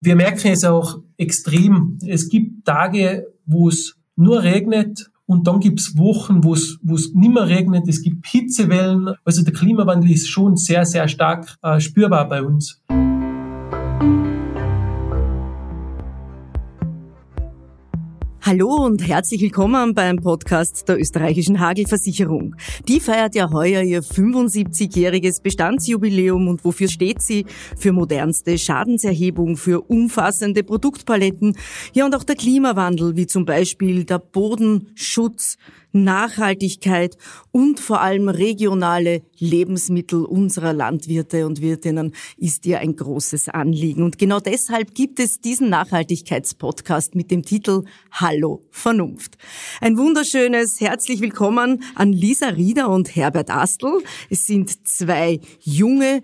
Wir merken es auch extrem. Es gibt Tage, wo es nur regnet und dann Wochen, wo es wo es nicht mehr regnet. Es gibt Hitzewellen. Also der Klimawandel ist schon sehr, sehr stark äh, spürbar bei uns. Hallo und herzlich willkommen beim Podcast der österreichischen Hagelversicherung. Die feiert ja heuer ihr 75-jähriges Bestandsjubiläum und wofür steht sie? Für modernste Schadenserhebung, für umfassende Produktpaletten, ja und auch der Klimawandel, wie zum Beispiel der Bodenschutz, Nachhaltigkeit und vor allem regionale Lebensmittel unserer Landwirte und Wirtinnen ist ihr ein großes Anliegen. Und genau deshalb gibt es diesen Nachhaltigkeitspodcast mit dem Titel Hallo Vernunft. Ein wunderschönes herzlich willkommen an Lisa Rieder und Herbert Astl. Es sind zwei junge,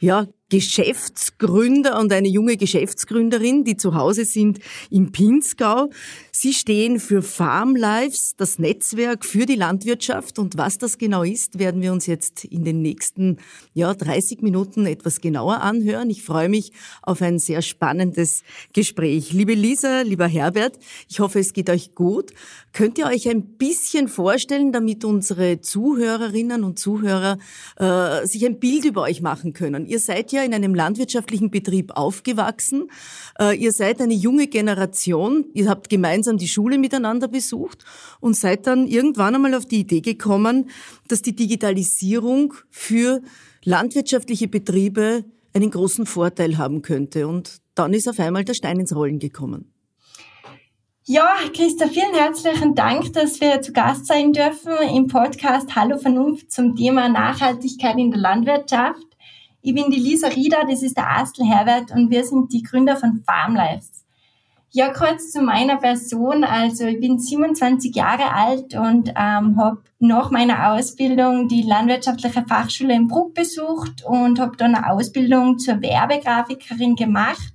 ja, Geschäftsgründer und eine junge Geschäftsgründerin, die zu Hause sind im Pinzgau. Sie stehen für Farm Lives, das Netzwerk für die Landwirtschaft. Und was das genau ist, werden wir uns jetzt in den nächsten ja, 30 Minuten etwas genauer anhören. Ich freue mich auf ein sehr spannendes Gespräch. Liebe Lisa, lieber Herbert, ich hoffe, es geht euch gut. Könnt ihr euch ein bisschen vorstellen, damit unsere Zuhörerinnen und Zuhörer äh, sich ein Bild über euch machen können? Ihr seid ja in einem landwirtschaftlichen Betrieb aufgewachsen. Äh, ihr seid eine junge Generation. Ihr habt gemeinsam die Schule miteinander besucht und seid dann irgendwann einmal auf die Idee gekommen, dass die Digitalisierung für landwirtschaftliche Betriebe einen großen Vorteil haben könnte. Und dann ist auf einmal der Stein ins Rollen gekommen. Ja, Christa, vielen herzlichen Dank, dass wir zu Gast sein dürfen im Podcast Hallo Vernunft zum Thema Nachhaltigkeit in der Landwirtschaft. Ich bin die Lisa Rieder, das ist der Astel Herbert und wir sind die Gründer von Farmlives. Ja, kurz zu meiner Person. Also ich bin 27 Jahre alt und ähm, habe nach meiner Ausbildung die landwirtschaftliche Fachschule in Bruck besucht und habe dann eine Ausbildung zur Werbegrafikerin gemacht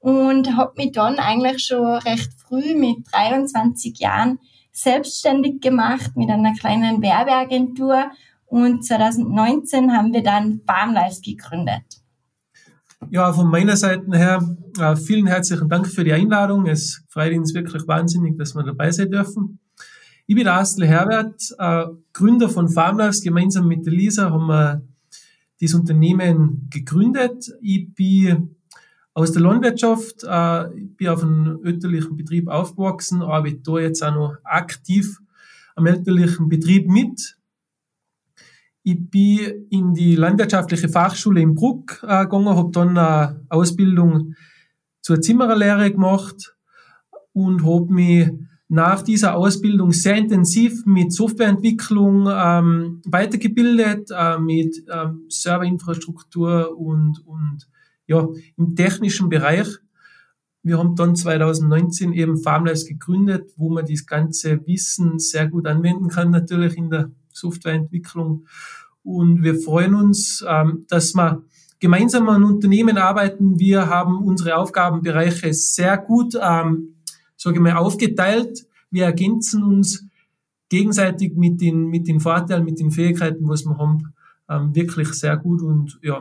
und habe mich dann eigentlich schon recht früh mit 23 Jahren selbstständig gemacht mit einer kleinen Werbeagentur und 2019 haben wir dann Farmlives gegründet. Ja, von meiner Seite her äh, vielen herzlichen Dank für die Einladung. Es freut uns wirklich wahnsinnig, dass wir dabei sein dürfen. Ich bin Astel Herbert, äh, Gründer von Farmlives. Gemeinsam mit Lisa haben wir das Unternehmen gegründet. Ich bin aus der Landwirtschaft, äh, ich bin auf einem elterlichen Betrieb aufgewachsen, arbeite da jetzt auch noch aktiv am elterlichen Betrieb mit ich bin in die landwirtschaftliche Fachschule in Bruck äh, gegangen, habe dann eine Ausbildung zur Zimmererlehre gemacht und habe mich nach dieser Ausbildung sehr intensiv mit Softwareentwicklung ähm, weitergebildet, äh, mit ähm, Serverinfrastruktur und, und ja, im technischen Bereich. Wir haben dann 2019 eben Farmlives gegründet, wo man das ganze Wissen sehr gut anwenden kann, natürlich in der Softwareentwicklung. Und wir freuen uns, ähm, dass wir gemeinsam an Unternehmen arbeiten. Wir haben unsere Aufgabenbereiche sehr gut, ähm, sage ich mal, aufgeteilt. Wir ergänzen uns gegenseitig mit den, mit den Vorteilen, mit den Fähigkeiten, was wir haben, ähm, wirklich sehr gut und ja,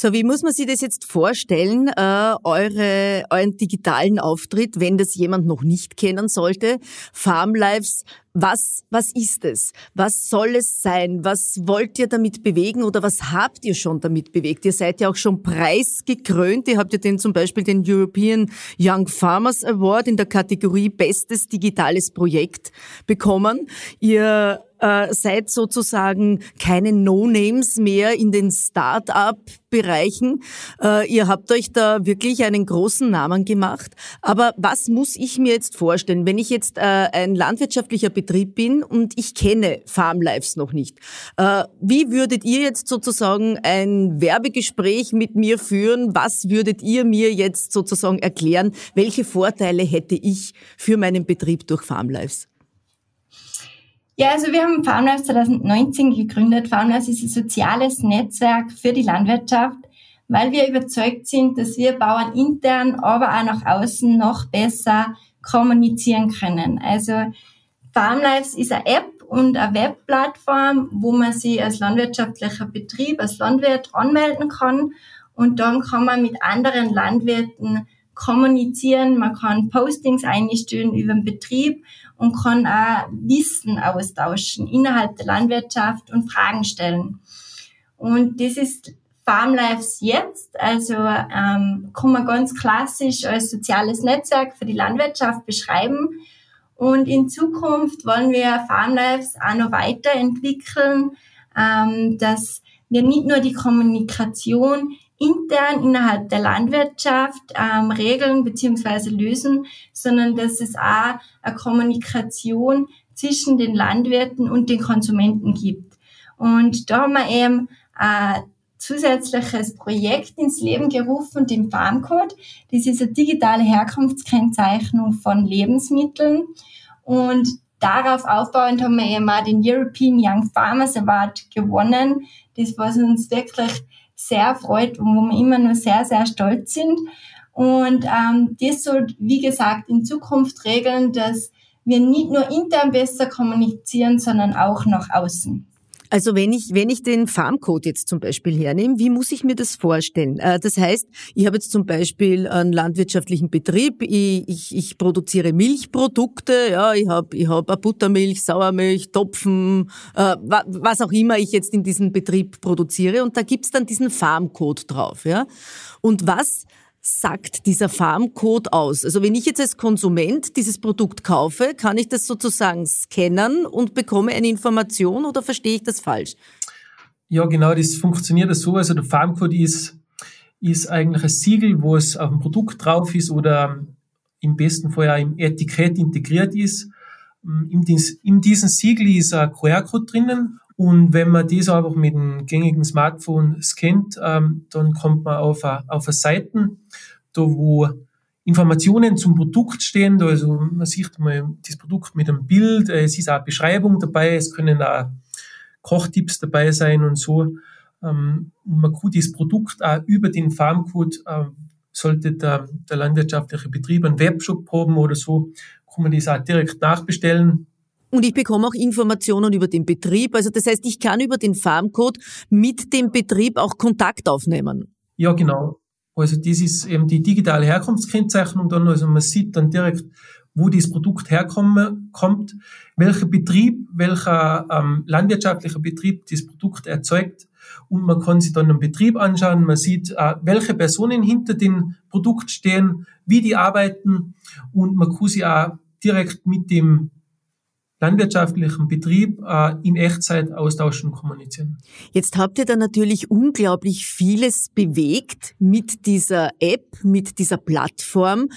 so, wie muss man sich das jetzt vorstellen, äh, eure, euren digitalen Auftritt, wenn das jemand noch nicht kennen sollte? Farmlives, was, was ist es? Was soll es sein? Was wollt ihr damit bewegen oder was habt ihr schon damit bewegt? Ihr seid ja auch schon preisgekrönt. Ihr habt ja den, zum Beispiel den European Young Farmers Award in der Kategorie Bestes digitales Projekt bekommen. Ihr äh, seid sozusagen keine No-Names mehr in den Start-up-Bereichen. Äh, ihr habt euch da wirklich einen großen Namen gemacht. Aber was muss ich mir jetzt vorstellen, wenn ich jetzt äh, ein landwirtschaftlicher Betrieb bin und ich kenne Farmlives noch nicht? Äh, wie würdet ihr jetzt sozusagen ein Werbegespräch mit mir führen? Was würdet ihr mir jetzt sozusagen erklären? Welche Vorteile hätte ich für meinen Betrieb durch Farmlives? Ja, also wir haben Farmlife 2019 gegründet. Farmlife ist ein soziales Netzwerk für die Landwirtschaft, weil wir überzeugt sind, dass wir Bauern intern, aber auch nach außen noch besser kommunizieren können. Also Farmlives ist eine App und eine Webplattform, wo man sich als landwirtschaftlicher Betrieb, als Landwirt anmelden kann und dann kann man mit anderen Landwirten kommunizieren, man kann Postings einstellen über den Betrieb und kann auch Wissen austauschen innerhalb der Landwirtschaft und Fragen stellen. Und das ist Farm Lives jetzt, also ähm, kann man ganz klassisch als soziales Netzwerk für die Landwirtschaft beschreiben. Und in Zukunft wollen wir Farm Lives auch noch weiterentwickeln, ähm, dass wir nicht nur die Kommunikation intern innerhalb der Landwirtschaft ähm, regeln bzw. lösen, sondern dass es auch eine Kommunikation zwischen den Landwirten und den Konsumenten gibt. Und da haben wir eben ein zusätzliches Projekt ins Leben gerufen, den Farmcode. Das ist eine digitale Herkunftskennzeichnung von Lebensmitteln. Und darauf aufbauend haben wir eben auch den European Young Farmers Award gewonnen. Das was uns wirklich sehr freut und wo wir immer nur sehr, sehr stolz sind. Und ähm, das soll, wie gesagt, in Zukunft regeln, dass wir nicht nur intern besser kommunizieren, sondern auch nach außen. Also wenn ich, wenn ich den Farmcode jetzt zum Beispiel hernehme, wie muss ich mir das vorstellen? Äh, das heißt, ich habe jetzt zum Beispiel einen landwirtschaftlichen Betrieb, ich, ich, ich produziere Milchprodukte, ja, ich habe ich hab Buttermilch, Sauermilch, Topfen, äh, was auch immer ich jetzt in diesem Betrieb produziere und da gibt's dann diesen Farmcode drauf. Ja? Und was sagt dieser Farmcode aus? Also wenn ich jetzt als Konsument dieses Produkt kaufe, kann ich das sozusagen scannen und bekomme eine Information oder verstehe ich das falsch? Ja, genau, das funktioniert so. Also der Farmcode ist, ist eigentlich ein Siegel, wo es auf dem Produkt drauf ist oder im besten Fall auch im Etikett integriert ist. In, diesem Siegel ist ein QR-Code drinnen und wenn man das einfach mit einem gängigen Smartphone scannt, ähm, dann kommt man auf eine, auf eine Seite, da wo Informationen zum Produkt stehen. Also man sieht mal das Produkt mit einem Bild, äh, es ist auch eine Beschreibung dabei, es können auch Kochtipps dabei sein und so. Ähm, und man kann das Produkt auch über den Farmcode, äh, sollte der, der landwirtschaftliche Betrieb einen Webshop haben oder so, kann man das auch direkt nachbestellen und ich bekomme auch Informationen über den Betrieb. Also das heißt, ich kann über den Farmcode mit dem Betrieb auch Kontakt aufnehmen. Ja, genau. Also das ist eben die digitale Herkunftskennzeichnung dann. Also man sieht dann direkt, wo das Produkt herkommt, welcher Betrieb, welcher ähm, landwirtschaftlicher Betrieb das Produkt erzeugt. Und man kann sich dann den Betrieb anschauen. Man sieht, äh, welche Personen hinter dem Produkt stehen, wie die arbeiten. Und man kann sich auch direkt mit dem landwirtschaftlichen Betrieb äh, in Echtzeit austauschen und kommunizieren. Jetzt habt ihr da natürlich unglaublich vieles bewegt mit dieser App, mit dieser Plattform.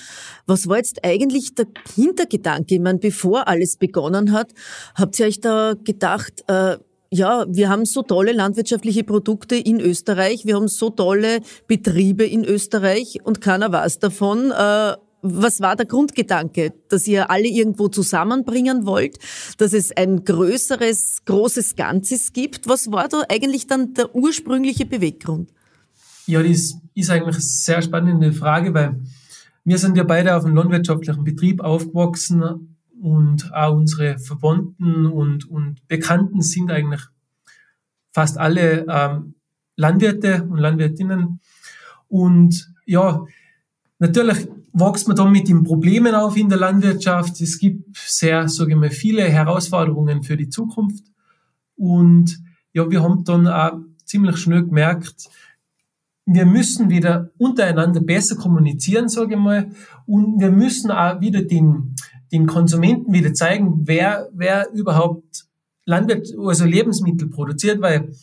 Was war jetzt eigentlich der Hintergedanke? Ich meine, bevor alles begonnen hat, habt ihr euch da gedacht, äh, ja, wir haben so tolle landwirtschaftliche Produkte in Österreich, wir haben so tolle Betriebe in Österreich und keiner weiß davon. Äh, was war der Grundgedanke, dass ihr alle irgendwo zusammenbringen wollt, dass es ein größeres, großes Ganzes gibt? Was war da eigentlich dann der ursprüngliche Beweggrund? Ja, das ist eigentlich eine sehr spannende Frage, weil wir sind ja beide auf einem landwirtschaftlichen Betrieb aufgewachsen und auch unsere Verwandten und, und Bekannten sind eigentlich fast alle ähm, Landwirte und Landwirtinnen. Und ja, natürlich wächst man dann mit den Problemen auf in der Landwirtschaft. Es gibt sehr, sage ich mal, viele Herausforderungen für die Zukunft. Und ja, wir haben dann auch ziemlich schnell gemerkt, wir müssen wieder untereinander besser kommunizieren, sage ich mal. Und wir müssen auch wieder den, den Konsumenten wieder zeigen, wer, wer überhaupt Landwirt, also Lebensmittel produziert, weil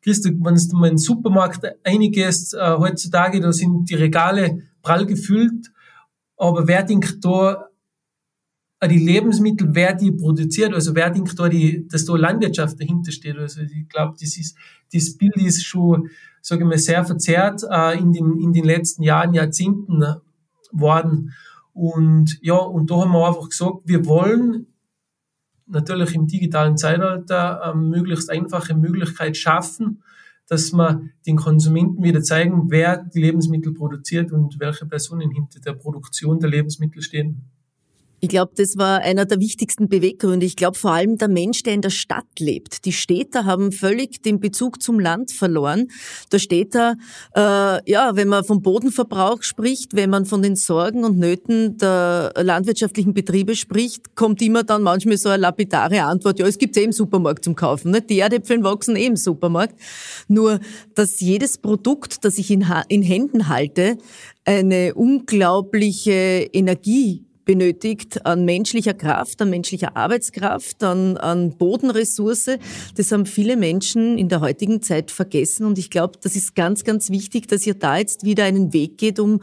Christa, wenn du mal in den Supermarkt einiges äh, heutzutage, da sind die Regale prall gefüllt aber wer denkt da die Lebensmittel, wer die produziert, also wer denkt da, die, dass da Landwirtschaft dahinter steht. Also ich glaube, das ist, das Bild ist schon, sage ich mal, sehr verzerrt äh, in, den, in den letzten Jahren, Jahrzehnten worden. Und ja, und da haben wir einfach gesagt, wir wollen natürlich im digitalen Zeitalter eine möglichst einfache Möglichkeit schaffen, dass wir den Konsumenten wieder zeigen, wer die Lebensmittel produziert und welche Personen hinter der Produktion der Lebensmittel stehen. Ich glaube, das war einer der wichtigsten Beweggründe. Ich glaube vor allem der Mensch, der in der Stadt lebt. Die Städter haben völlig den Bezug zum Land verloren. Der Städter, äh, ja, wenn man vom Bodenverbrauch spricht, wenn man von den Sorgen und Nöten der landwirtschaftlichen Betriebe spricht, kommt immer dann manchmal so eine lapidare Antwort, ja, es gibt eh im Supermarkt zum Kaufen. Nicht? Die Erdäpfeln wachsen eh im Supermarkt. Nur, dass jedes Produkt, das ich in, in Händen halte, eine unglaubliche Energie benötigt an menschlicher Kraft, an menschlicher Arbeitskraft, an, an Bodenressource. Das haben viele Menschen in der heutigen Zeit vergessen und ich glaube, das ist ganz, ganz wichtig, dass ihr da jetzt wieder einen Weg geht, um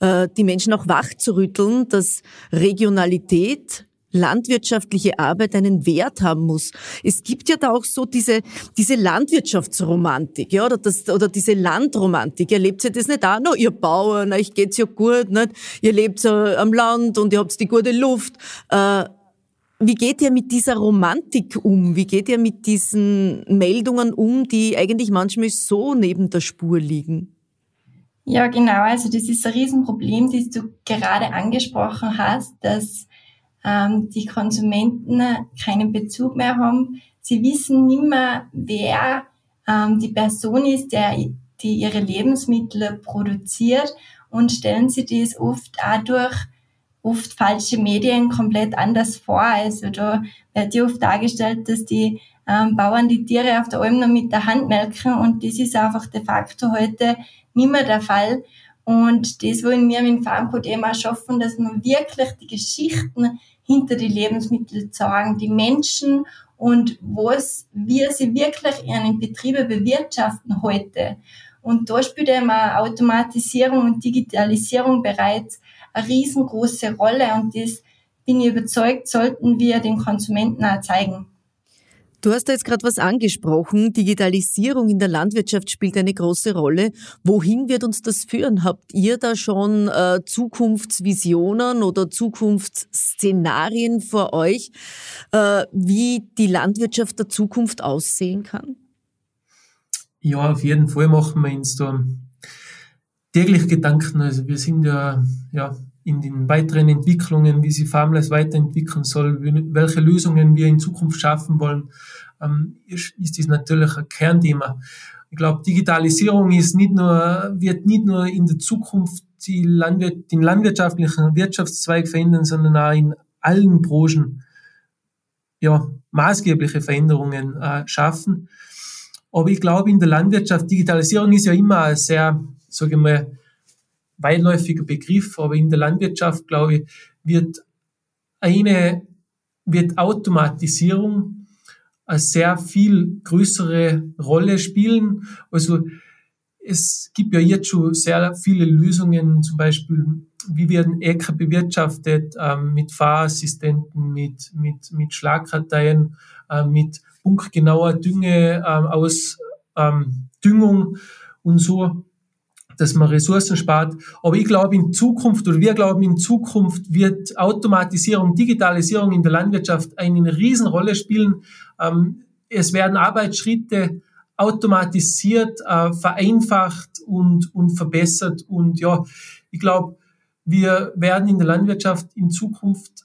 äh, die Menschen auch wach zu rütteln, dass Regionalität landwirtschaftliche Arbeit einen Wert haben muss. Es gibt ja da auch so diese, diese Landwirtschaftsromantik, ja, oder, das, oder diese Landromantik. Ihr das nicht auch noch? Ihr Bauern, euch geht's ja gut, nicht? Ihr lebt so am Land und ihr habt die gute Luft. Äh, wie geht ihr mit dieser Romantik um? Wie geht ihr mit diesen Meldungen um, die eigentlich manchmal so neben der Spur liegen? Ja, genau. Also das ist ein Riesenproblem, das du gerade angesprochen hast, dass ähm, die Konsumenten keinen Bezug mehr haben. Sie wissen nicht mehr, wer ähm, die Person ist, der, die ihre Lebensmittel produziert und stellen sie das oft auch durch oft falsche Medien komplett anders vor. Also da wird ja oft dargestellt, dass die ähm, Bauern die Tiere auf der Alm noch mit der Hand melken und das ist einfach de facto heute nicht mehr der Fall. Und das wollen wir mit dem Farmcode eben auch schaffen, dass man wirklich die Geschichten hinter die Lebensmittel sagen, die Menschen und was wir sie wirklich in einem Betriebe bewirtschaften heute. Und da spielt eben Automatisierung und Digitalisierung bereits eine riesengroße Rolle und das bin ich überzeugt, sollten wir den Konsumenten auch zeigen. Du hast da jetzt gerade was angesprochen. Digitalisierung in der Landwirtschaft spielt eine große Rolle. Wohin wird uns das führen? Habt ihr da schon äh, Zukunftsvisionen oder Zukunftsszenarien vor euch, äh, wie die Landwirtschaft der Zukunft aussehen kann? Ja, auf jeden Fall machen wir uns da täglich Gedanken. Also wir sind ja, ja in den weiteren Entwicklungen, wie sich Farmless weiterentwickeln soll, welche Lösungen wir in Zukunft schaffen wollen, ähm, ist, das natürlich ein Kernthema. Ich glaube, Digitalisierung ist nicht nur, wird nicht nur in der Zukunft die Landwirt, den landwirtschaftlichen Wirtschaftszweig verändern, sondern auch in allen Branchen ja, maßgebliche Veränderungen äh, schaffen. Aber ich glaube, in der Landwirtschaft, Digitalisierung ist ja immer sehr, sage ich mal, weitläufiger Begriff, aber in der Landwirtschaft, glaube ich, wird eine, wird Automatisierung eine sehr viel größere Rolle spielen. Also, es gibt ja jetzt schon sehr viele Lösungen, zum Beispiel, wie werden Äcker bewirtschaftet, ähm, mit Fahrassistenten, mit, mit, mit Schlagkarteien, äh, mit punktgenauer Dünge ähm, aus ähm, Düngung und so dass man Ressourcen spart. Aber ich glaube in Zukunft oder wir glauben in Zukunft wird Automatisierung, Digitalisierung in der Landwirtschaft eine Riesenrolle spielen. Ähm, es werden Arbeitsschritte automatisiert, äh, vereinfacht und, und verbessert. Und ja, ich glaube, wir werden in der Landwirtschaft in Zukunft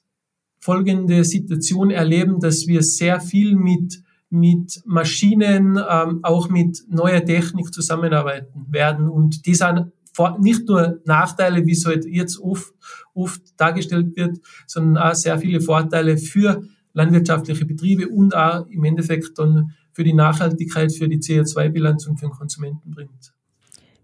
folgende Situation erleben, dass wir sehr viel mit mit Maschinen, ähm, auch mit neuer Technik zusammenarbeiten werden. Und die sind nicht nur Nachteile, wie es halt jetzt oft, oft dargestellt wird, sondern auch sehr viele Vorteile für landwirtschaftliche Betriebe und auch im Endeffekt dann für die Nachhaltigkeit, für die CO2-Bilanz und für den Konsumenten bringt.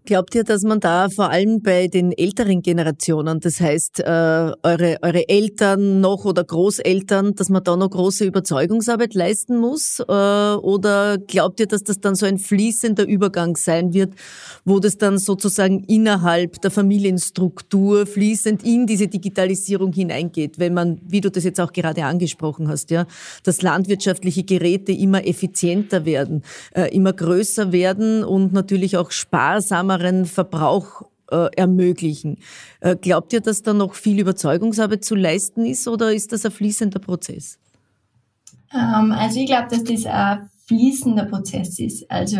Glaubt ihr, dass man da vor allem bei den älteren Generationen, das heißt äh, eure, eure Eltern noch oder Großeltern, dass man da noch große Überzeugungsarbeit leisten muss? Äh, oder glaubt ihr, dass das dann so ein fließender Übergang sein wird, wo das dann sozusagen innerhalb der Familienstruktur fließend in diese Digitalisierung hineingeht, wenn man, wie du das jetzt auch gerade angesprochen hast, ja, dass landwirtschaftliche Geräte immer effizienter werden, äh, immer größer werden und natürlich auch sparsamer ärmeren Verbrauch äh, ermöglichen. Äh, glaubt ihr, dass da noch viel Überzeugungsarbeit zu leisten ist oder ist das ein fließender Prozess? Ähm, also ich glaube, dass das ein fließender Prozess ist. Also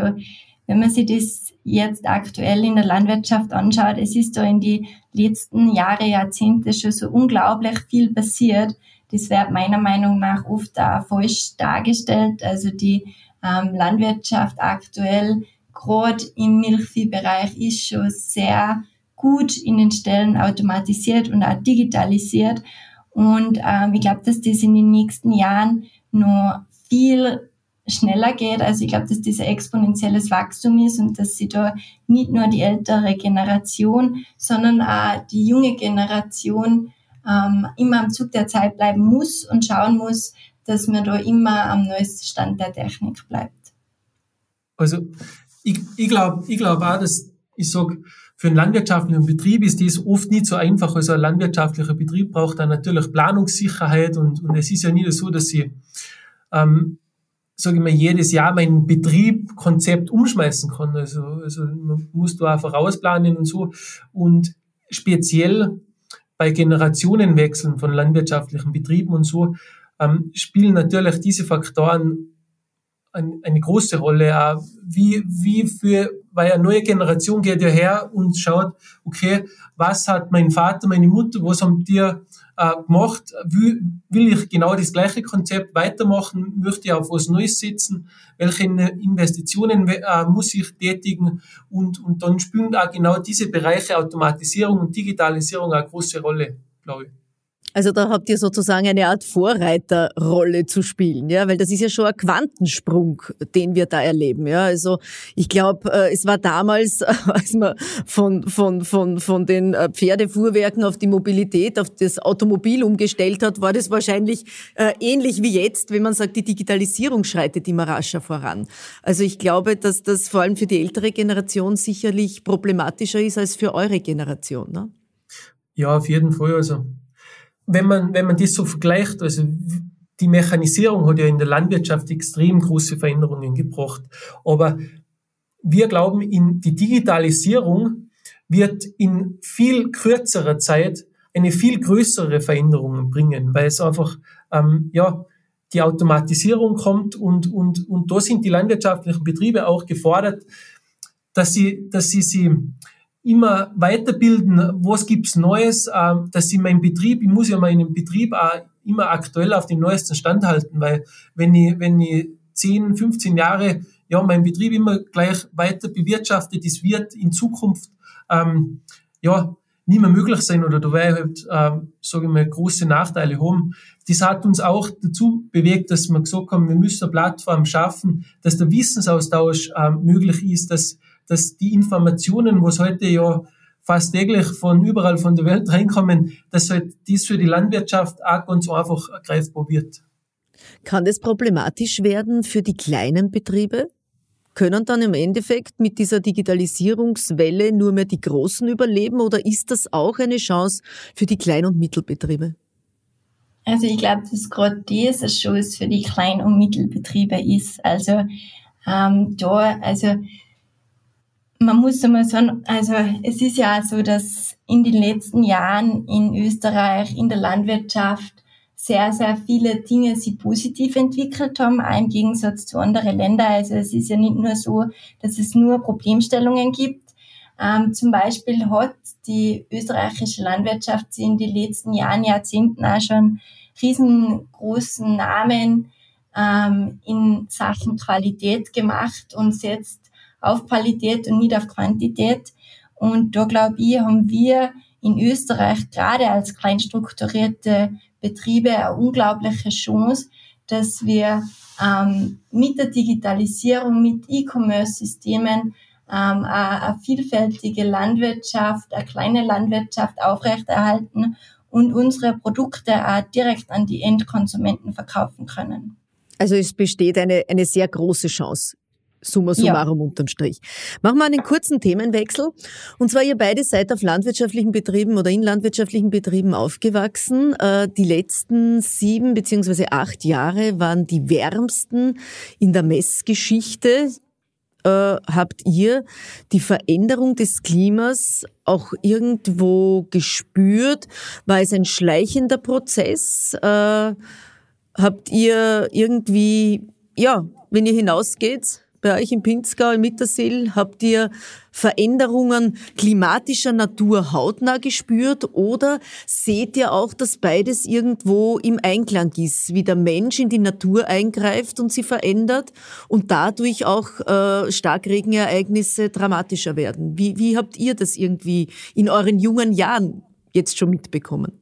wenn man sich das jetzt aktuell in der Landwirtschaft anschaut, es ist da in die letzten Jahre, Jahrzehnte schon so unglaublich viel passiert. Das wird meiner Meinung nach oft auch falsch dargestellt. Also die ähm, Landwirtschaft aktuell, gerade im Milchviehbereich, ist schon sehr gut in den Stellen automatisiert und auch digitalisiert. Und ähm, ich glaube, dass das in den nächsten Jahren noch viel schneller geht. Also ich glaube, dass das ein exponentielles Wachstum ist und dass sie da nicht nur die ältere Generation, sondern auch die junge Generation ähm, immer am Zug der Zeit bleiben muss und schauen muss, dass man da immer am neuesten Stand der Technik bleibt. Also ich, ich glaube ich glaub auch, dass ich sage, für einen landwirtschaftlichen Betrieb ist das oft nicht so einfach. Also ein landwirtschaftlicher Betrieb braucht dann natürlich Planungssicherheit und, und es ist ja nicht so, dass sie ähm, sage ich mal, jedes Jahr mein Betrieb, Konzept umschmeißen kann. Also, also man muss da auch vorausplanen und so. Und speziell bei Generationenwechseln von landwirtschaftlichen Betrieben und so ähm, spielen natürlich diese Faktoren ein, eine große Rolle. Auch wie, wie für, weil eine neue Generation geht ja her und schaut, okay, was hat mein Vater, meine Mutter, was haben die äh, gemacht, will, will ich genau das gleiche Konzept weitermachen, möchte ich auf was Neues setzen, welche Investitionen äh, muss ich tätigen und, und dann spielen auch genau diese Bereiche Automatisierung und Digitalisierung eine große Rolle, glaube ich. Also da habt ihr sozusagen eine Art Vorreiterrolle zu spielen, ja, weil das ist ja schon ein Quantensprung, den wir da erleben, ja. Also ich glaube, äh, es war damals, als man von von von von den äh, Pferdefuhrwerken auf die Mobilität, auf das Automobil umgestellt hat, war das wahrscheinlich äh, ähnlich wie jetzt, wenn man sagt, die Digitalisierung schreitet immer rascher voran. Also ich glaube, dass das vor allem für die ältere Generation sicherlich problematischer ist als für eure Generation, ne? Ja, auf jeden Fall. Also wenn man, wenn man das so vergleicht, also die Mechanisierung hat ja in der Landwirtschaft extrem große Veränderungen gebracht. Aber wir glauben, in die Digitalisierung wird in viel kürzerer Zeit eine viel größere Veränderung bringen, weil es einfach, ähm, ja, die Automatisierung kommt und, und, und da sind die landwirtschaftlichen Betriebe auch gefordert, dass sie, dass sie sie immer weiterbilden, was gibt's Neues, äh, dass ich meinen Betrieb, ich muss ja meinen Betrieb auch immer aktuell auf den neuesten Stand halten, weil wenn ich, wenn ich 10, 15 Jahre ja meinen Betrieb immer gleich weiter bewirtschafte, das wird in Zukunft ähm, ja nie mehr möglich sein oder da werde ich halt, ähm, sage ich mal, große Nachteile haben. Das hat uns auch dazu bewegt, dass wir gesagt haben, wir müssen eine Plattform schaffen, dass der Wissensaustausch ähm, möglich ist, dass dass die Informationen, was heute ja fast täglich von überall von der Welt reinkommen, dass halt dies für die Landwirtschaft auch ganz einfach greifbar wird. Kann das problematisch werden für die kleinen Betriebe? Können dann im Endeffekt mit dieser Digitalisierungswelle nur mehr die Großen überleben oder ist das auch eine Chance für die Klein- und Mittelbetriebe? Also ich glaube, dass gerade diese Chance für die Klein- und Mittelbetriebe ist. Also ähm, da, also man muss einmal sagen, also es ist ja so, dass in den letzten Jahren in Österreich in der Landwirtschaft sehr, sehr viele Dinge sich positiv entwickelt haben, auch im Gegensatz zu anderen Ländern. Also es ist ja nicht nur so, dass es nur Problemstellungen gibt. Ähm, zum Beispiel hat die österreichische Landwirtschaft in den letzten Jahren, Jahrzehnten auch schon riesengroßen Namen ähm, in Sachen Qualität gemacht und setzt auf Qualität und nicht auf Quantität. Und da glaube ich, haben wir in Österreich gerade als kleinstrukturierte Betriebe eine unglaubliche Chance, dass wir ähm, mit der Digitalisierung, mit E-Commerce-Systemen ähm, eine, eine vielfältige Landwirtschaft, eine kleine Landwirtschaft aufrechterhalten und unsere Produkte auch direkt an die Endkonsumenten verkaufen können. Also es besteht eine, eine sehr große Chance summa summarum ja. unterm Strich. Machen wir einen kurzen Themenwechsel. Und zwar, ihr beide seid auf landwirtschaftlichen Betrieben oder in landwirtschaftlichen Betrieben aufgewachsen. Äh, die letzten sieben beziehungsweise acht Jahre waren die wärmsten in der Messgeschichte. Äh, habt ihr die Veränderung des Klimas auch irgendwo gespürt? War es ein schleichender Prozess? Äh, habt ihr irgendwie, ja, wenn ihr hinausgeht, bei euch im Pinzgau, im Mittersill, habt ihr Veränderungen klimatischer Natur hautnah gespürt oder seht ihr auch, dass beides irgendwo im Einklang ist, wie der Mensch in die Natur eingreift und sie verändert und dadurch auch äh, Starkregenereignisse dramatischer werden? Wie, wie habt ihr das irgendwie in euren jungen Jahren jetzt schon mitbekommen?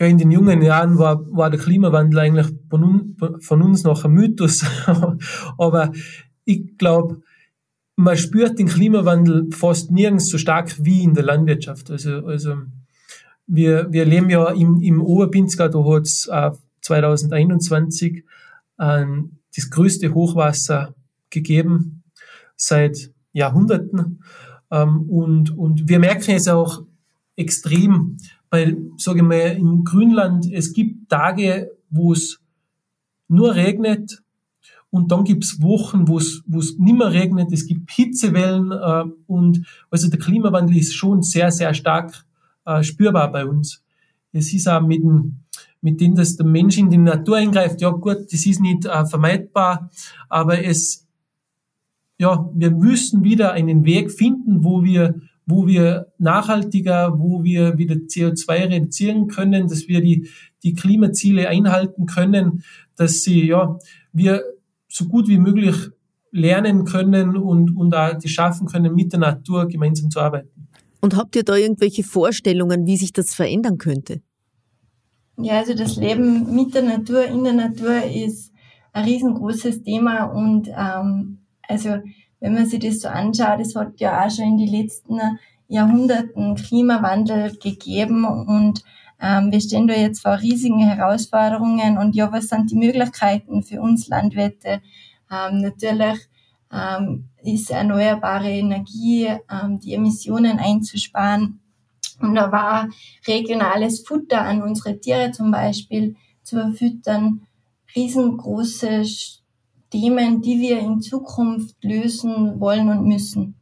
Ja, in den jungen Jahren war, war der Klimawandel eigentlich von, un, von uns noch ein Mythos. Aber ich glaube, man spürt den Klimawandel fast nirgends so stark wie in der Landwirtschaft. Also, also wir, wir leben ja im, im Oberpinzgau, da hat es äh, 2021 äh, das größte Hochwasser gegeben seit Jahrhunderten. Ähm, und, und wir merken es auch extrem, weil, sage ich mal, im Grünland, es gibt Tage, wo es nur regnet und dann gibt's Wochen, wo es wo es nicht mehr regnet, es gibt Hitzewellen äh, und also der Klimawandel ist schon sehr, sehr stark äh, spürbar bei uns. Es ist auch mit dem, mit dem, dass der Mensch in die Natur eingreift, ja gut, das ist nicht äh, vermeidbar, aber es, ja, wir müssen wieder einen Weg finden, wo wir wo wir nachhaltiger, wo wir wieder CO2 reduzieren können, dass wir die, die Klimaziele einhalten können, dass sie, ja, wir so gut wie möglich lernen können und, und auch die schaffen können, mit der Natur gemeinsam zu arbeiten. Und habt ihr da irgendwelche Vorstellungen, wie sich das verändern könnte? Ja, also das Leben mit der Natur, in der Natur ist ein riesengroßes Thema und ähm, also wenn man sich das so anschaut, es hat ja auch schon in den letzten Jahrhunderten Klimawandel gegeben und ähm, wir stehen da jetzt vor riesigen Herausforderungen und ja, was sind die Möglichkeiten für uns Landwirte? Ähm, natürlich ähm, ist erneuerbare Energie, ähm, die Emissionen einzusparen und da war regionales Futter an unsere Tiere zum Beispiel zu verfüttern, riesengroße Themen, die wir in Zukunft lösen wollen und müssen.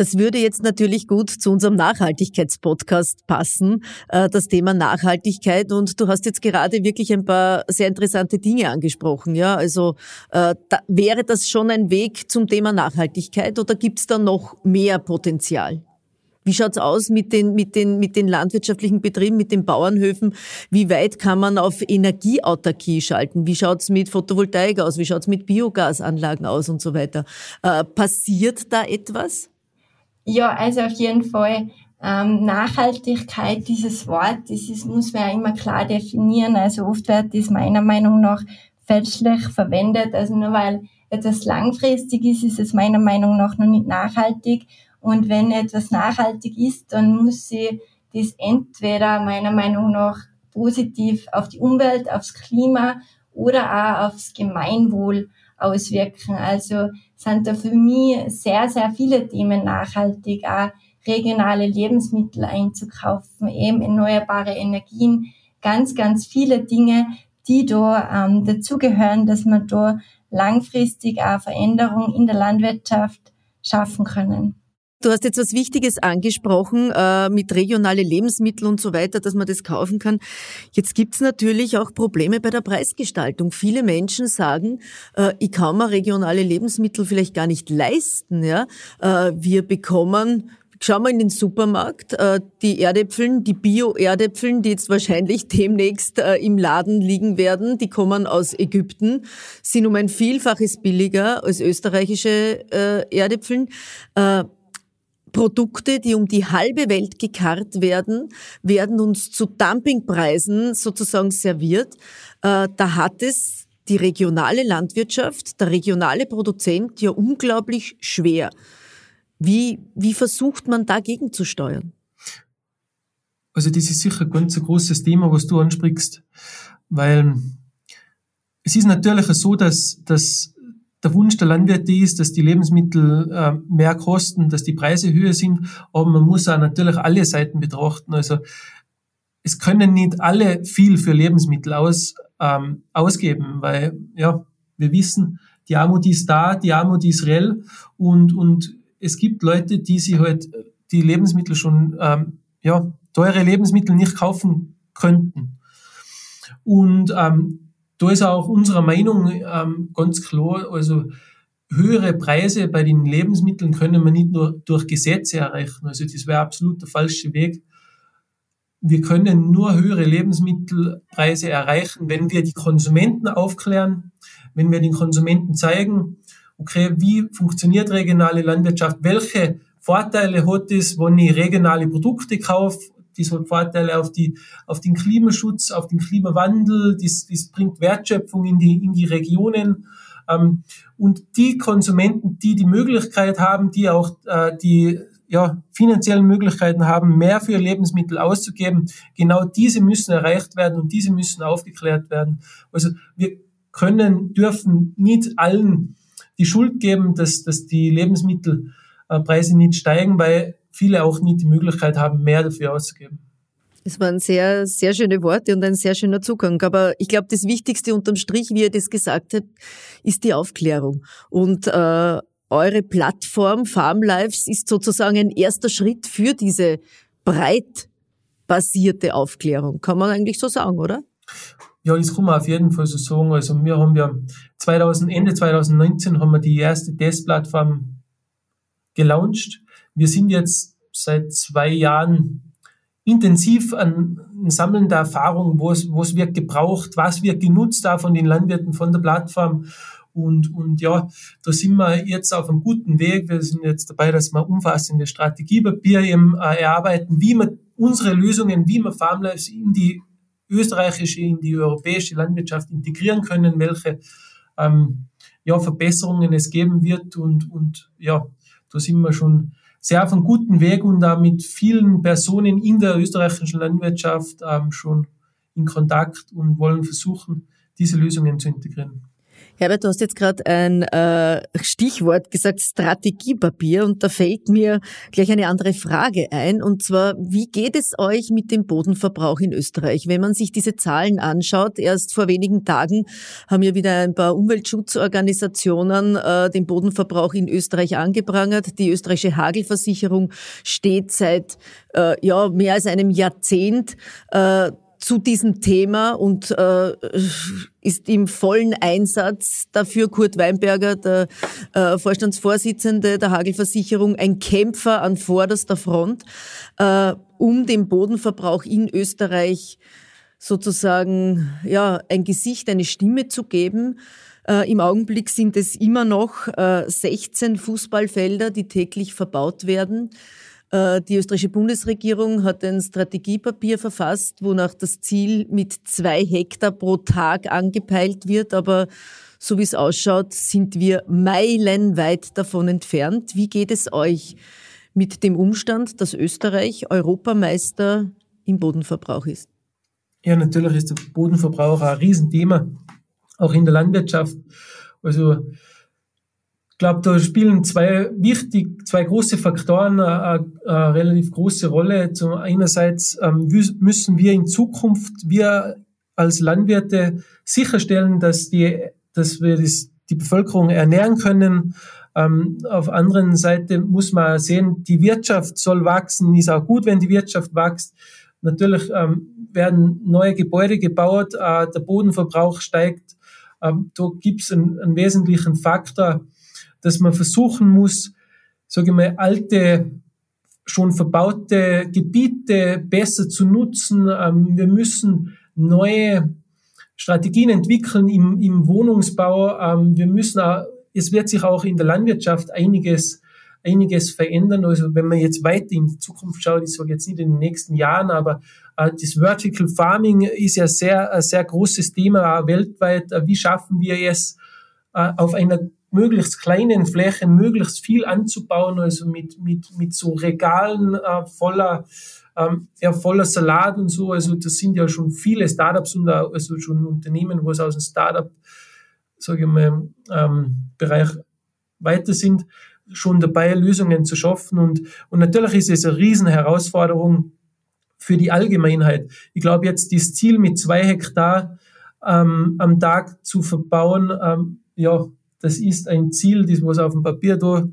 Das würde jetzt natürlich gut zu unserem Nachhaltigkeitspodcast passen, äh, das Thema Nachhaltigkeit. Und du hast jetzt gerade wirklich ein paar sehr interessante Dinge angesprochen. Ja, also äh, da, wäre das schon ein Weg zum Thema Nachhaltigkeit oder gibt es da noch mehr Potenzial? Wie schaut's aus mit den, mit, den, mit den landwirtschaftlichen Betrieben, mit den Bauernhöfen? Wie weit kann man auf Energieautarkie schalten? Wie schaut's mit Photovoltaik aus? Wie schaut's mit Biogasanlagen aus und so weiter? Äh, passiert da etwas? Ja, also auf jeden Fall. Ähm, Nachhaltigkeit, dieses Wort, das ist, muss man ja immer klar definieren. Also oft wird das meiner Meinung nach fälschlich verwendet. Also nur weil etwas langfristig ist, ist es meiner Meinung nach noch nicht nachhaltig. Und wenn etwas nachhaltig ist, dann muss sie das entweder meiner Meinung nach positiv auf die Umwelt, aufs Klima oder auch aufs Gemeinwohl auswirken. Also sind da für mich sehr, sehr viele Themen nachhaltig, auch regionale Lebensmittel einzukaufen, eben erneuerbare Energien, ganz, ganz viele Dinge, die da ähm, dazugehören, dass man da langfristig auch Veränderung in der Landwirtschaft schaffen können. Du hast jetzt was Wichtiges angesprochen äh, mit regionale Lebensmittel und so weiter, dass man das kaufen kann. Jetzt gibt's natürlich auch Probleme bei der Preisgestaltung. Viele Menschen sagen, äh, ich kann mir regionale Lebensmittel vielleicht gar nicht leisten. Ja? Äh, wir bekommen Schauen wir in den Supermarkt, äh, die Erdäpfeln, die Bio-Erdäpfeln, die jetzt wahrscheinlich demnächst äh, im Laden liegen werden, die kommen aus Ägypten, sind um ein Vielfaches billiger als österreichische äh, Erdäpfeln. Produkte, die um die halbe Welt gekarrt werden, werden uns zu Dumpingpreisen sozusagen serviert. Äh, da hat es die regionale Landwirtschaft, der regionale Produzent ja unglaublich schwer. Wie, wie versucht man dagegen zu steuern? Also das ist sicher ein ganz großes Thema, was du ansprichst, weil es ist natürlich so, dass, dass der Wunsch der Landwirte ist, dass die Lebensmittel äh, mehr kosten, dass die Preise höher sind, aber man muss auch natürlich alle Seiten betrachten. Also es können nicht alle viel für Lebensmittel aus, ähm, ausgeben, weil ja, wir wissen, die Armut ist da, die Armut ist reell und, und es gibt Leute, die sich halt die Lebensmittel schon, ähm, ja, teure Lebensmittel nicht kaufen könnten. Und ähm, da ist auch unsere Meinung ähm, ganz klar, also höhere Preise bei den Lebensmitteln können wir nicht nur durch Gesetze erreichen. Also das wäre absolut der falsche Weg. Wir können nur höhere Lebensmittelpreise erreichen, wenn wir die Konsumenten aufklären, wenn wir den Konsumenten zeigen, okay, wie funktioniert regionale Landwirtschaft, welche Vorteile hat es, wenn ich regionale Produkte kaufe, das hat Vorteile auf, die, auf den Klimaschutz, auf den Klimawandel, das, das bringt Wertschöpfung in die, in die Regionen. Ähm, und die Konsumenten, die die Möglichkeit haben, die auch äh, die ja, finanziellen Möglichkeiten haben, mehr für Lebensmittel auszugeben, genau diese müssen erreicht werden und diese müssen aufgeklärt werden. Also wir können, dürfen nicht allen die Schuld geben, dass, dass die Lebensmittelpreise nicht steigen, weil viele auch nicht die Möglichkeit haben, mehr dafür auszugeben. Es waren sehr, sehr schöne Worte und ein sehr schöner Zugang. Aber ich glaube, das Wichtigste unterm Strich, wie ihr das gesagt habt, ist die Aufklärung. Und äh, eure Plattform Farm Lives ist sozusagen ein erster Schritt für diese breit basierte Aufklärung. Kann man eigentlich so sagen, oder? Ja, das kann man auf jeden Fall so sagen. Also wir haben ja 2000, Ende 2019 haben wir die erste Testplattform gelauncht. Wir sind jetzt seit zwei Jahren intensiv an Sammeln der Erfahrung, was, was wird gebraucht, was wird genutzt da von den Landwirten, von der Plattform. Und, und ja, da sind wir jetzt auf einem guten Weg. Wir sind jetzt dabei, dass wir umfassende Strategiepapier äh, erarbeiten, wie wir unsere Lösungen, wie wir Farmlives in die österreichische, in die europäische Landwirtschaft integrieren können, welche ähm, ja, Verbesserungen es geben wird. Und, und ja, da sind wir schon sehr auf einem guten Weg und da mit vielen Personen in der österreichischen Landwirtschaft ähm, schon in Kontakt und wollen versuchen, diese Lösungen zu integrieren. Herbert, du hast jetzt gerade ein äh, Stichwort gesagt, Strategiepapier, und da fällt mir gleich eine andere Frage ein, und zwar, wie geht es euch mit dem Bodenverbrauch in Österreich? Wenn man sich diese Zahlen anschaut, erst vor wenigen Tagen haben ja wieder ein paar Umweltschutzorganisationen äh, den Bodenverbrauch in Österreich angeprangert. Die österreichische Hagelversicherung steht seit äh, ja, mehr als einem Jahrzehnt äh, zu diesem Thema und äh, ist im vollen Einsatz dafür Kurt Weinberger, der äh, Vorstandsvorsitzende der Hagelversicherung, ein Kämpfer an vorderster Front, äh, um dem Bodenverbrauch in Österreich sozusagen ja ein Gesicht, eine Stimme zu geben. Äh, Im Augenblick sind es immer noch äh, 16 Fußballfelder, die täglich verbaut werden. Äh, die österreichische Bundesregierung hat ein Strategiepapier verfasst, wonach das Ziel mit zwei Hektar pro Tag angepeilt wird. Aber so wie es ausschaut, sind wir meilenweit davon entfernt. Wie geht es euch mit dem Umstand, dass Österreich Europameister im Bodenverbrauch ist? Ja, natürlich ist der Bodenverbrauch ein Riesenthema, auch in der Landwirtschaft. Also glaube, da spielen zwei wichtig, zwei große Faktoren eine, eine relativ große Rolle. Zum einerseits ähm, müssen wir in Zukunft, wir als Landwirte sicherstellen, dass die, dass wir das, die Bevölkerung ernähren können. Ähm, auf anderen Seite muss man sehen, die Wirtschaft soll wachsen, ist auch gut, wenn die Wirtschaft wächst. Natürlich ähm, werden neue Gebäude gebaut, äh, der Bodenverbrauch steigt. Ähm, da gibt es einen, einen wesentlichen Faktor, dass man versuchen muss, sage ich mal, alte, schon verbaute Gebiete besser zu nutzen. Ähm, wir müssen neue Strategien entwickeln im, im Wohnungsbau. Ähm, wir müssen auch, es wird sich auch in der Landwirtschaft einiges einiges verändern. Also wenn man jetzt weiter in die Zukunft schaut, ich sage jetzt nicht in den nächsten Jahren, aber äh, das Vertical Farming ist ja sehr, ein sehr großes Thema weltweit. Äh, wie schaffen wir es, äh, auf einer möglichst kleinen Flächen möglichst viel anzubauen, also mit, mit, mit so Regalen äh, voller, ähm, ja, voller Salat und so. Also das sind ja schon viele Startups und auch, also schon Unternehmen, wo es aus dem Startup, sage ich mal, ähm, Bereich weiter sind, schon dabei, Lösungen zu schaffen. Und, und natürlich ist es eine Riesenherausforderung für die Allgemeinheit. Ich glaube jetzt, das Ziel mit zwei Hektar ähm, am Tag zu verbauen, ähm, ja, das ist ein Ziel, das was auf dem Papier da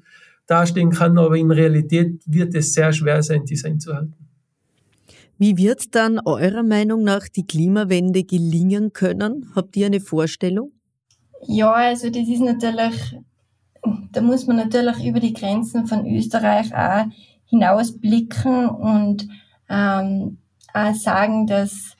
dastehen kann, aber in Realität wird es sehr schwer sein, dies einzuhalten. Wie wird dann eurer Meinung nach die Klimawende gelingen können? Habt ihr eine Vorstellung? Ja, also das ist natürlich da muss man natürlich über die Grenzen von Österreich auch hinausblicken und ähm, auch sagen, dass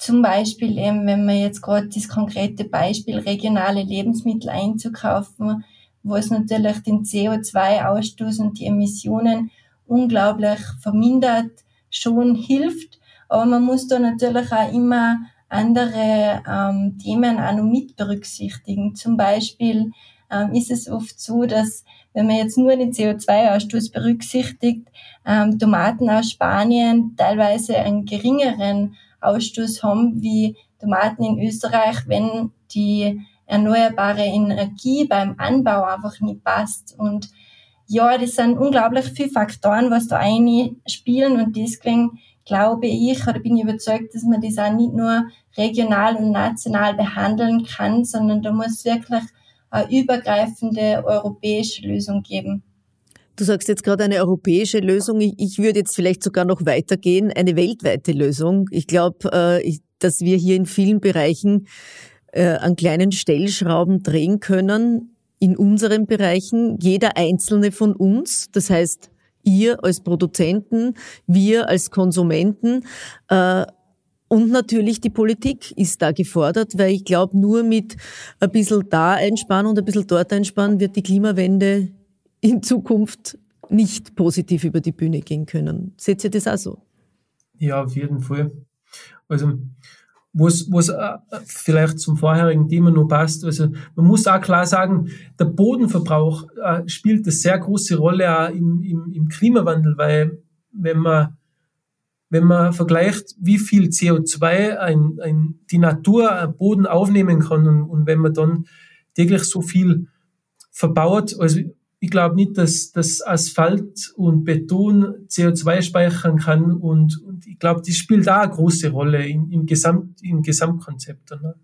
zum Beispiel eben, wenn man jetzt gerade das konkrete Beispiel regionale Lebensmittel einzukaufen, wo es natürlich den CO2-Ausstoß und die Emissionen unglaublich vermindert, schon hilft. Aber man muss da natürlich auch immer andere ähm, Themen auch noch mit berücksichtigen. Zum Beispiel ähm, ist es oft so, dass wenn man jetzt nur den CO2-Ausstoß berücksichtigt, ähm, Tomaten aus Spanien teilweise einen geringeren Ausstoß haben wie Tomaten in Österreich, wenn die erneuerbare Energie beim Anbau einfach nicht passt. Und ja, das sind unglaublich viele Faktoren, was da spielen und deswegen glaube ich oder bin ich überzeugt, dass man das auch nicht nur regional und national behandeln kann, sondern da muss wirklich eine übergreifende europäische Lösung geben. Du sagst jetzt gerade eine europäische Lösung. Ich, würde jetzt vielleicht sogar noch weitergehen, eine weltweite Lösung. Ich glaube, äh, dass wir hier in vielen Bereichen äh, an kleinen Stellschrauben drehen können in unseren Bereichen, jeder einzelne von uns. Das heißt, ihr als Produzenten, wir als Konsumenten. Äh, und natürlich die Politik ist da gefordert, weil ich glaube, nur mit ein bisschen da einsparen und ein bisschen dort einsparen wird die Klimawende in Zukunft nicht positiv über die Bühne gehen können. Seht ihr das auch so? Ja, auf jeden Fall. Also, was, was äh, vielleicht zum vorherigen Thema noch passt, also man muss auch klar sagen, der Bodenverbrauch äh, spielt eine sehr große Rolle auch im, im, im Klimawandel, weil wenn man wenn man vergleicht, wie viel CO2 ein, ein, die Natur am Boden aufnehmen kann und, und wenn man dann täglich so viel verbaut, also ich glaube nicht, dass, dass Asphalt und Beton CO2 speichern kann und, und ich glaube, das spielt da eine große Rolle im, im, Gesamt, im Gesamtkonzept. Ne?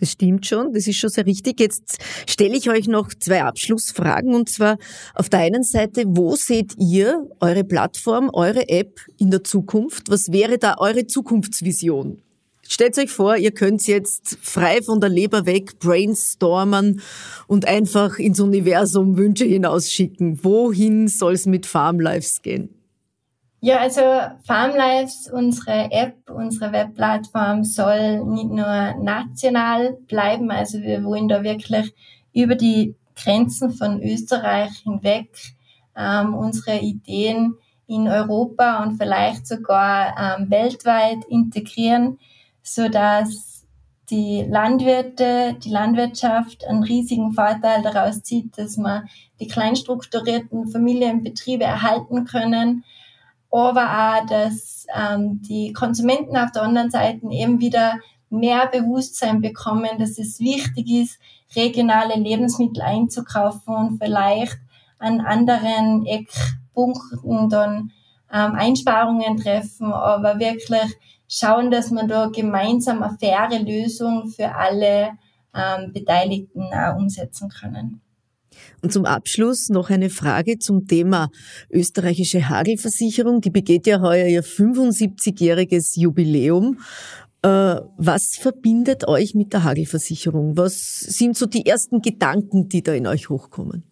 Das stimmt schon, das ist schon sehr richtig. Jetzt stelle ich euch noch zwei Abschlussfragen und zwar auf der einen Seite, wo seht ihr eure Plattform, eure App in der Zukunft? Was wäre da eure Zukunftsvision? Stellt euch vor, ihr könnt jetzt frei von der Leber weg brainstormen und einfach ins Universum Wünsche hinausschicken. Wohin soll es mit Farmlives gehen? Ja, also Farmlives, unsere App, unsere Webplattform soll nicht nur national bleiben, also wir wollen da wirklich über die Grenzen von Österreich hinweg ähm, unsere Ideen in Europa und vielleicht sogar ähm, weltweit integrieren so dass die Landwirte, die Landwirtschaft einen riesigen Vorteil daraus zieht, dass man die kleinstrukturierten Familienbetriebe erhalten können, aber auch, dass ähm, die Konsumenten auf der anderen Seite eben wieder mehr Bewusstsein bekommen, dass es wichtig ist, regionale Lebensmittel einzukaufen und vielleicht an anderen Eckpunkten dann ähm, Einsparungen treffen, aber wirklich schauen, dass man da gemeinsam eine faire Lösung für alle ähm, Beteiligten auch umsetzen können. Und zum Abschluss noch eine Frage zum Thema österreichische Hagelversicherung. Die begeht ja heuer ihr 75-jähriges Jubiläum. Äh, was verbindet euch mit der Hagelversicherung? Was sind so die ersten Gedanken, die da in euch hochkommen?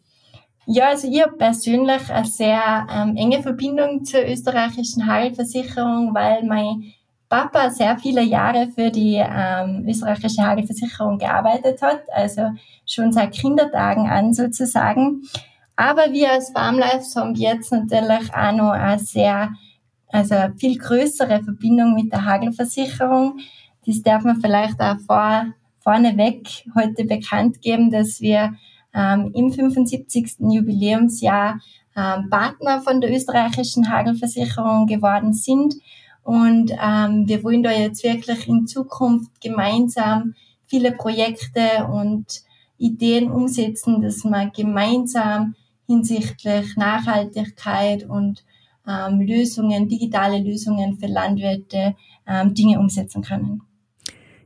Ja, also ich habe persönlich eine sehr ähm, enge Verbindung zur österreichischen Hagelversicherung, weil mein Papa sehr viele Jahre für die ähm, österreichische Hagelversicherung gearbeitet hat, also schon seit Kindertagen an sozusagen. Aber wir als Farmlife haben jetzt natürlich auch noch eine sehr, also eine viel größere Verbindung mit der Hagelversicherung. Das darf man vielleicht auch vor, vorneweg heute bekannt geben, dass wir ähm, im 75. Jubiläumsjahr ähm, Partner von der österreichischen Hagelversicherung geworden sind und ähm, wir wollen da jetzt wirklich in Zukunft gemeinsam viele Projekte und Ideen umsetzen, dass wir gemeinsam hinsichtlich Nachhaltigkeit und ähm, Lösungen, digitale Lösungen für Landwirte ähm, Dinge umsetzen können.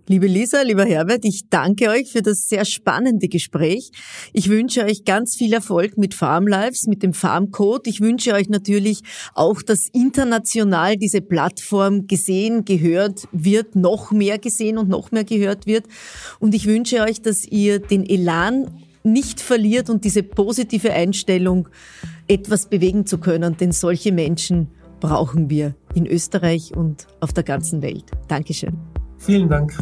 Liebe Lisa, lieber Herbert, ich danke euch für das sehr spannende Gespräch. Ich wünsche euch ganz viel Erfolg mit Farmlives, mit dem Farmcode. Ich wünsche euch natürlich auch, dass international diese Plattform gesehen, gehört wird, noch mehr gesehen und noch mehr gehört wird. Und ich wünsche euch, dass ihr den Elan nicht verliert und diese positive Einstellung, etwas bewegen zu können, denn solche Menschen brauchen wir in Österreich und auf der ganzen Welt. Dankeschön. Vielen Dank.